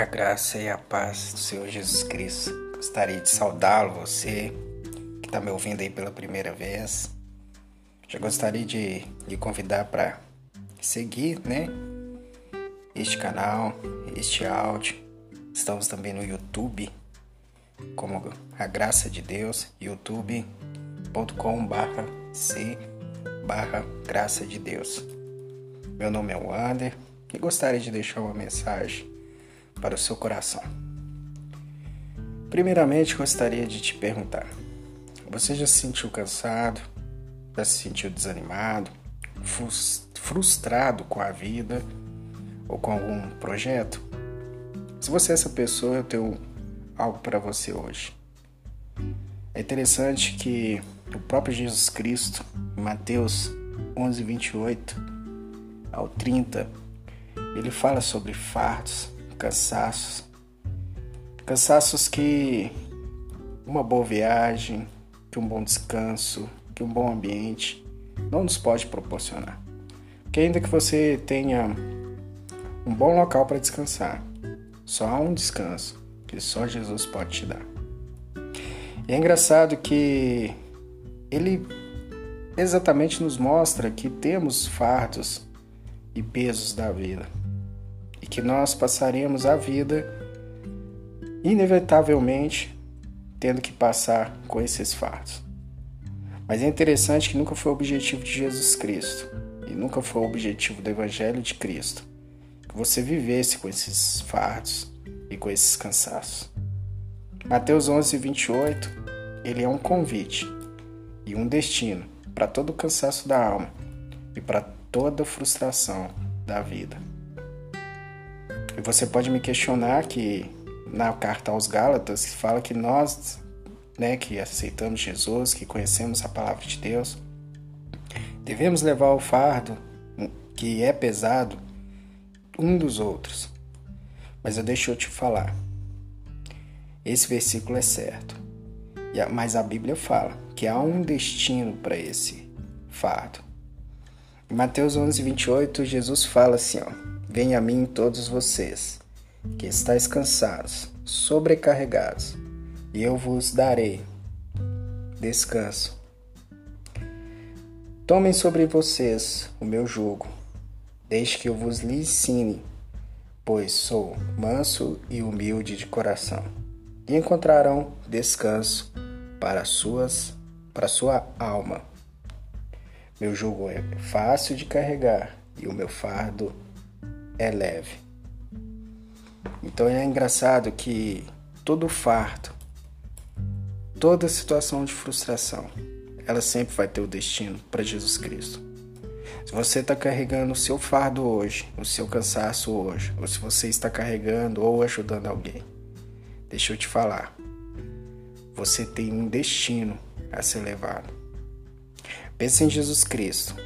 A graça e a paz do Senhor Jesus Cristo. Gostaria de saudá-lo, você que está me ouvindo aí pela primeira vez. Já gostaria de lhe convidar para seguir, né? Este canal, este áudio. Estamos também no YouTube, como a graça de Deus, youtube.com/c barra graça de Deus. Meu nome é Wander e gostaria de deixar uma mensagem para o seu coração. Primeiramente, gostaria de te perguntar: você já se sentiu cansado? Já se sentiu desanimado? Frustrado com a vida ou com algum projeto? Se você é essa pessoa, eu tenho algo para você hoje. É interessante que o próprio Jesus Cristo, em Mateus 11, 28 ao 30, ele fala sobre fardos, cansaços. Cansaços que uma boa viagem, que um bom descanso, que um bom ambiente não nos pode proporcionar. Porque ainda que você tenha um bom local para descansar, só há um descanso que só Jesus pode te dar. E é engraçado que ele exatamente nos mostra que temos fardos e pesos da vida e que nós passaremos a vida inevitavelmente tendo que passar com esses fardos. Mas é interessante que nunca foi o objetivo de Jesus Cristo e nunca foi o objetivo do Evangelho de Cristo que você vivesse com esses fardos e com esses cansaços. Mateus 11, 28, ele é um convite e um destino para todo o cansaço da alma e para toda frustração da vida. E você pode me questionar que na carta aos Gálatas fala que nós, né, que aceitamos Jesus, que conhecemos a palavra de Deus, devemos levar o fardo que é pesado um dos outros. Mas eu deixo eu te falar. Esse versículo é certo. Mas a Bíblia fala que há um destino para esse fardo. Em Mateus 11, 28, Jesus fala assim: ó, Venha a mim todos vocês, que estáis cansados, sobrecarregados, e eu vos darei descanso. Tomem sobre vocês o meu jugo, deixe que eu vos lhe ensine, pois sou manso e humilde de coração, e encontrarão descanso para suas para sua alma meu jugo é fácil de carregar e o meu fardo é leve. Então é engraçado que todo fardo, toda situação de frustração, ela sempre vai ter o destino para Jesus Cristo. Se você está carregando o seu fardo hoje, o seu cansaço hoje, ou se você está carregando ou ajudando alguém, deixa eu te falar, você tem um destino a ser levado. Pense em Jesus Cristo.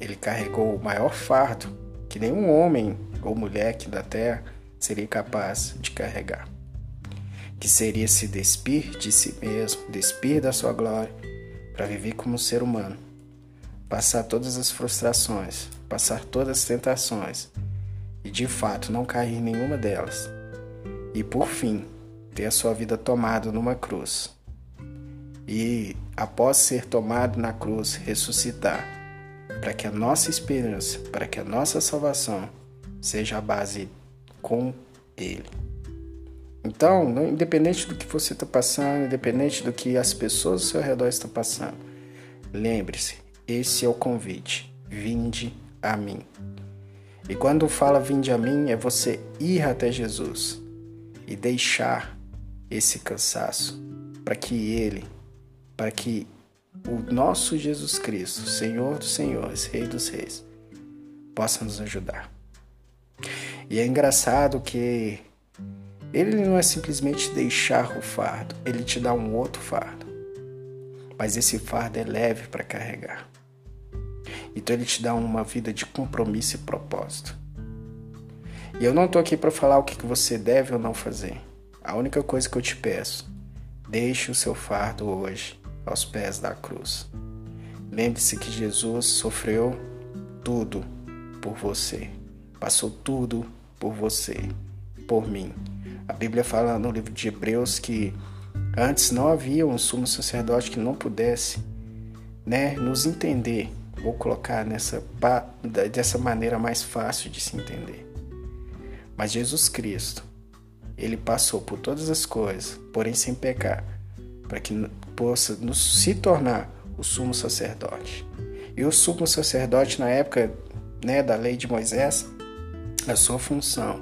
Ele carregou o maior fardo que nenhum homem ou mulher aqui da terra seria capaz de carregar. Que seria se despir de si mesmo, despir da sua glória, para viver como um ser humano, passar todas as frustrações, passar todas as tentações e de fato não cair em nenhuma delas. E por fim, ter a sua vida tomada numa cruz e, após ser tomado na cruz, ressuscitar, para que a nossa esperança, para que a nossa salvação seja a base com Ele. Então, independente do que você está passando, independente do que as pessoas ao seu redor estão passando, lembre-se: esse é o convite. Vinde a mim. E quando fala vinde a mim, é você ir até Jesus e deixar esse cansaço para que Ele para que o nosso Jesus Cristo, Senhor dos Senhores, Rei dos Reis, possa nos ajudar. E é engraçado que ele não é simplesmente deixar o fardo, ele te dá um outro fardo. Mas esse fardo é leve para carregar. Então ele te dá uma vida de compromisso e propósito. E eu não estou aqui para falar o que você deve ou não fazer. A única coisa que eu te peço, deixe o seu fardo hoje aos pés da cruz. Lembre-se que Jesus sofreu tudo por você, passou tudo por você, por mim. A Bíblia fala no livro de Hebreus que antes não havia um sumo sacerdote que não pudesse né, nos entender. Vou colocar nessa dessa maneira mais fácil de se entender. Mas Jesus Cristo, ele passou por todas as coisas, porém sem pecar, para que possa nos se tornar o sumo sacerdote. E o sumo sacerdote na época, né, da lei de Moisés, a sua função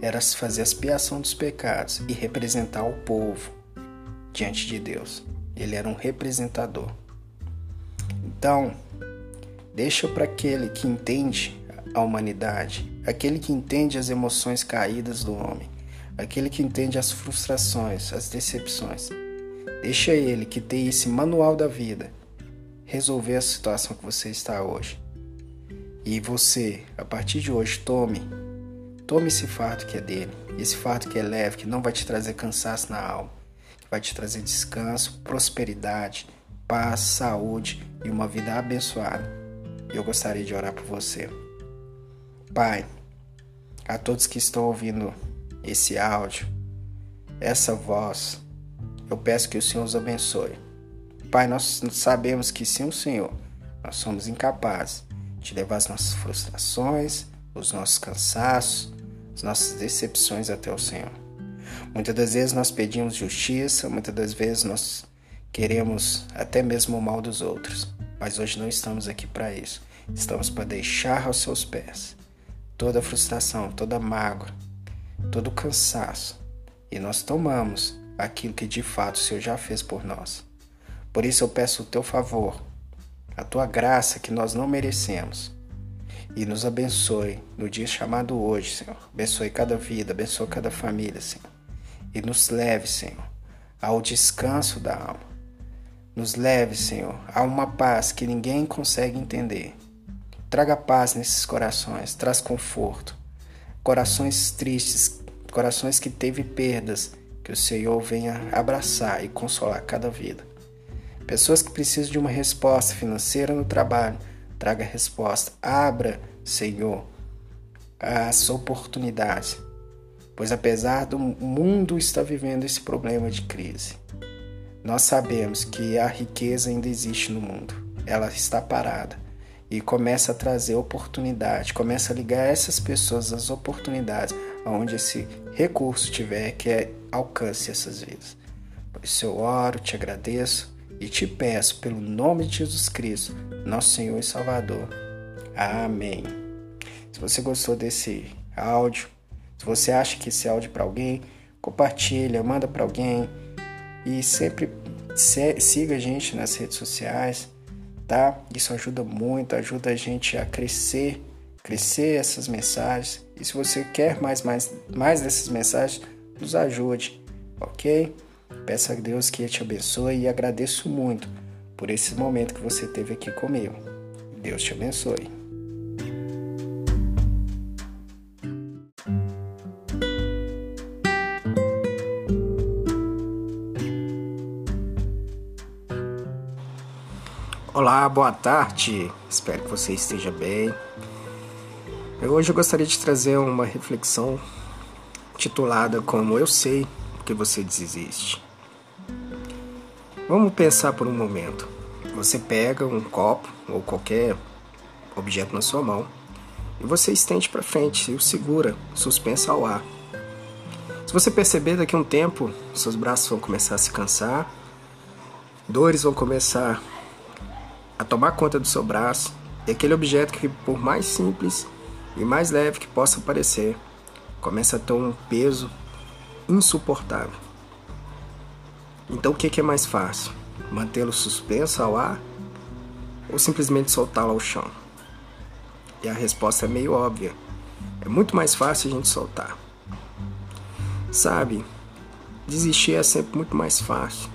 era fazer a expiação dos pecados e representar o povo diante de Deus. Ele era um representador. Então, deixa para aquele que entende a humanidade, aquele que entende as emoções caídas do homem, aquele que entende as frustrações, as decepções. Deixa ele que tem esse manual da vida resolver a situação que você está hoje. E você, a partir de hoje, tome Tome esse fardo que é dele, esse fardo que é leve, que não vai te trazer cansaço na alma, que vai te trazer descanso, prosperidade, paz, saúde e uma vida abençoada. Eu gostaria de orar por você. Pai, a todos que estão ouvindo esse áudio, essa voz, eu peço que o Senhor os abençoe. Pai, nós sabemos que sem o Senhor, nós somos incapazes de levar as nossas frustrações, os nossos cansaços, as nossas decepções até o Senhor. Muitas das vezes nós pedimos justiça, muitas das vezes nós queremos até mesmo o mal dos outros, mas hoje não estamos aqui para isso. Estamos para deixar aos seus pés toda a frustração, toda a mágoa, todo o cansaço e nós tomamos aquilo que de fato o Senhor já fez por nós. Por isso eu peço o teu favor, a tua graça que nós não merecemos e nos abençoe no dia chamado hoje, Senhor. Abençoe cada vida, abençoe cada família, Senhor. E nos leve, Senhor, ao descanso da alma. Nos leve, Senhor, a uma paz que ninguém consegue entender. Traga paz nesses corações, traz conforto. Corações tristes, corações que teve perdas, que o Senhor venha abraçar e consolar cada vida. Pessoas que precisam de uma resposta financeira no trabalho, traga resposta. Abra, Senhor, as oportunidades. Pois apesar do mundo estar vivendo esse problema de crise, nós sabemos que a riqueza ainda existe no mundo. Ela está parada e começa a trazer oportunidade, começa a ligar essas pessoas às oportunidades, aonde esse recurso tiver que é, alcance essas vidas. Por isso eu oro, te agradeço e te peço, pelo nome de Jesus Cristo, nosso Senhor e Salvador. Amém. Se você gostou desse áudio, se você acha que esse áudio é para alguém, compartilha, manda para alguém e sempre siga a gente nas redes sociais, tá? Isso ajuda muito, ajuda a gente a crescer, crescer essas mensagens. E se você quer mais, mais, mais dessas mensagens, nos ajude, ok? Peço a Deus que te abençoe e agradeço muito por esse momento que você teve aqui comigo. Deus te abençoe. Olá, boa tarde. Espero que você esteja bem. Hoje eu gostaria de trazer uma reflexão titulada como Eu sei que você desiste. Vamos pensar por um momento. Você pega um copo ou qualquer objeto na sua mão e você estende para frente e o segura, suspenso ao ar. Se você perceber daqui a um tempo, seus braços vão começar a se cansar, dores vão começar a tomar conta do seu braço, e aquele objeto que por mais simples e mais leve que possa parecer, começa a ter um peso insuportável. Então o que é mais fácil? Mantê-lo suspenso ao ar ou simplesmente soltá-lo ao chão? E a resposta é meio óbvia. É muito mais fácil a gente soltar. Sabe, desistir é sempre muito mais fácil.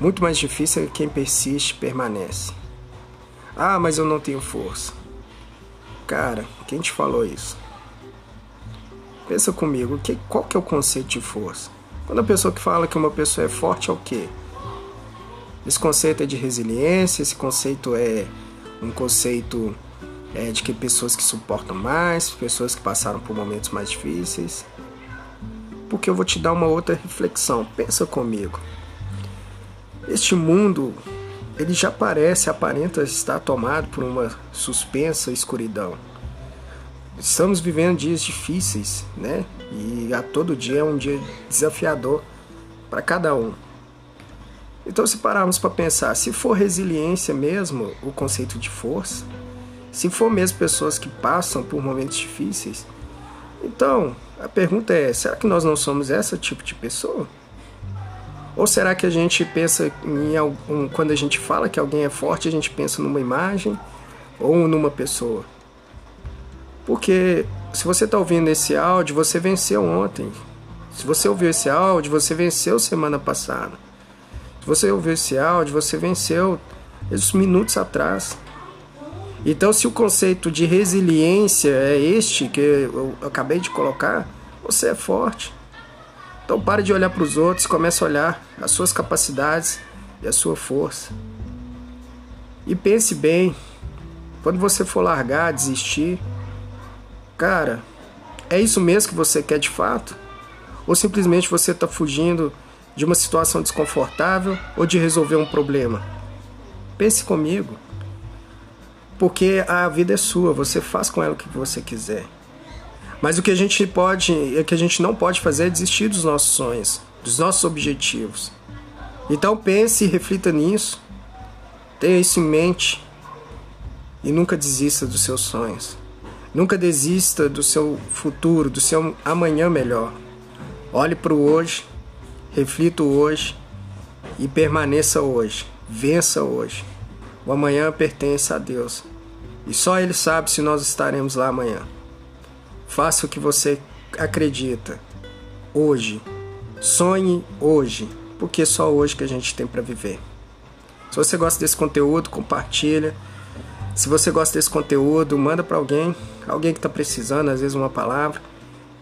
Muito mais difícil é quem persiste permanece. Ah, mas eu não tenho força. Cara, quem te falou isso? Pensa comigo, que, qual que é o conceito de força? Quando a pessoa que fala que uma pessoa é forte é o quê? Esse conceito é de resiliência, esse conceito é um conceito é, de que pessoas que suportam mais, pessoas que passaram por momentos mais difíceis. Porque eu vou te dar uma outra reflexão. Pensa comigo. Este mundo, ele já parece, aparenta estar tomado por uma suspensa escuridão. Estamos vivendo dias difíceis, né? E a todo dia é um dia desafiador para cada um. Então, se pararmos para pensar, se for resiliência mesmo o conceito de força, se for mesmo pessoas que passam por momentos difíceis, então a pergunta é: será que nós não somos esse tipo de pessoa? Ou será que a gente pensa em algum, quando a gente fala que alguém é forte, a gente pensa numa imagem ou numa pessoa? Porque se você está ouvindo esse áudio, você venceu ontem. Se você ouviu esse áudio, você venceu semana passada. Se você ouviu esse áudio, você venceu esses minutos atrás. Então, se o conceito de resiliência é este que eu acabei de colocar, você é forte. Então, pare de olhar para os outros, comece a olhar as suas capacidades e a sua força. E pense bem, quando você for largar, desistir, Cara, é isso mesmo que você quer de fato? Ou simplesmente você está fugindo de uma situação desconfortável ou de resolver um problema? Pense comigo. Porque a vida é sua, você faz com ela o que você quiser. Mas o que a gente pode, o que a gente não pode fazer é desistir dos nossos sonhos, dos nossos objetivos. Então pense e reflita nisso. Tenha isso em mente e nunca desista dos seus sonhos. Nunca desista do seu futuro, do seu amanhã melhor. Olhe para o hoje, reflita hoje e permaneça hoje. Vença hoje. O amanhã pertence a Deus e só Ele sabe se nós estaremos lá amanhã. Faça o que você acredita hoje. Sonhe hoje, porque é só hoje que a gente tem para viver. Se você gosta desse conteúdo, compartilha. Se você gosta desse conteúdo, manda para alguém, alguém que está precisando, às vezes uma palavra.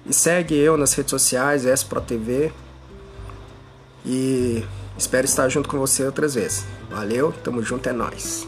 E segue eu nas redes sociais, SProTV. E espero estar junto com você outras vezes. Valeu, tamo junto, é nós.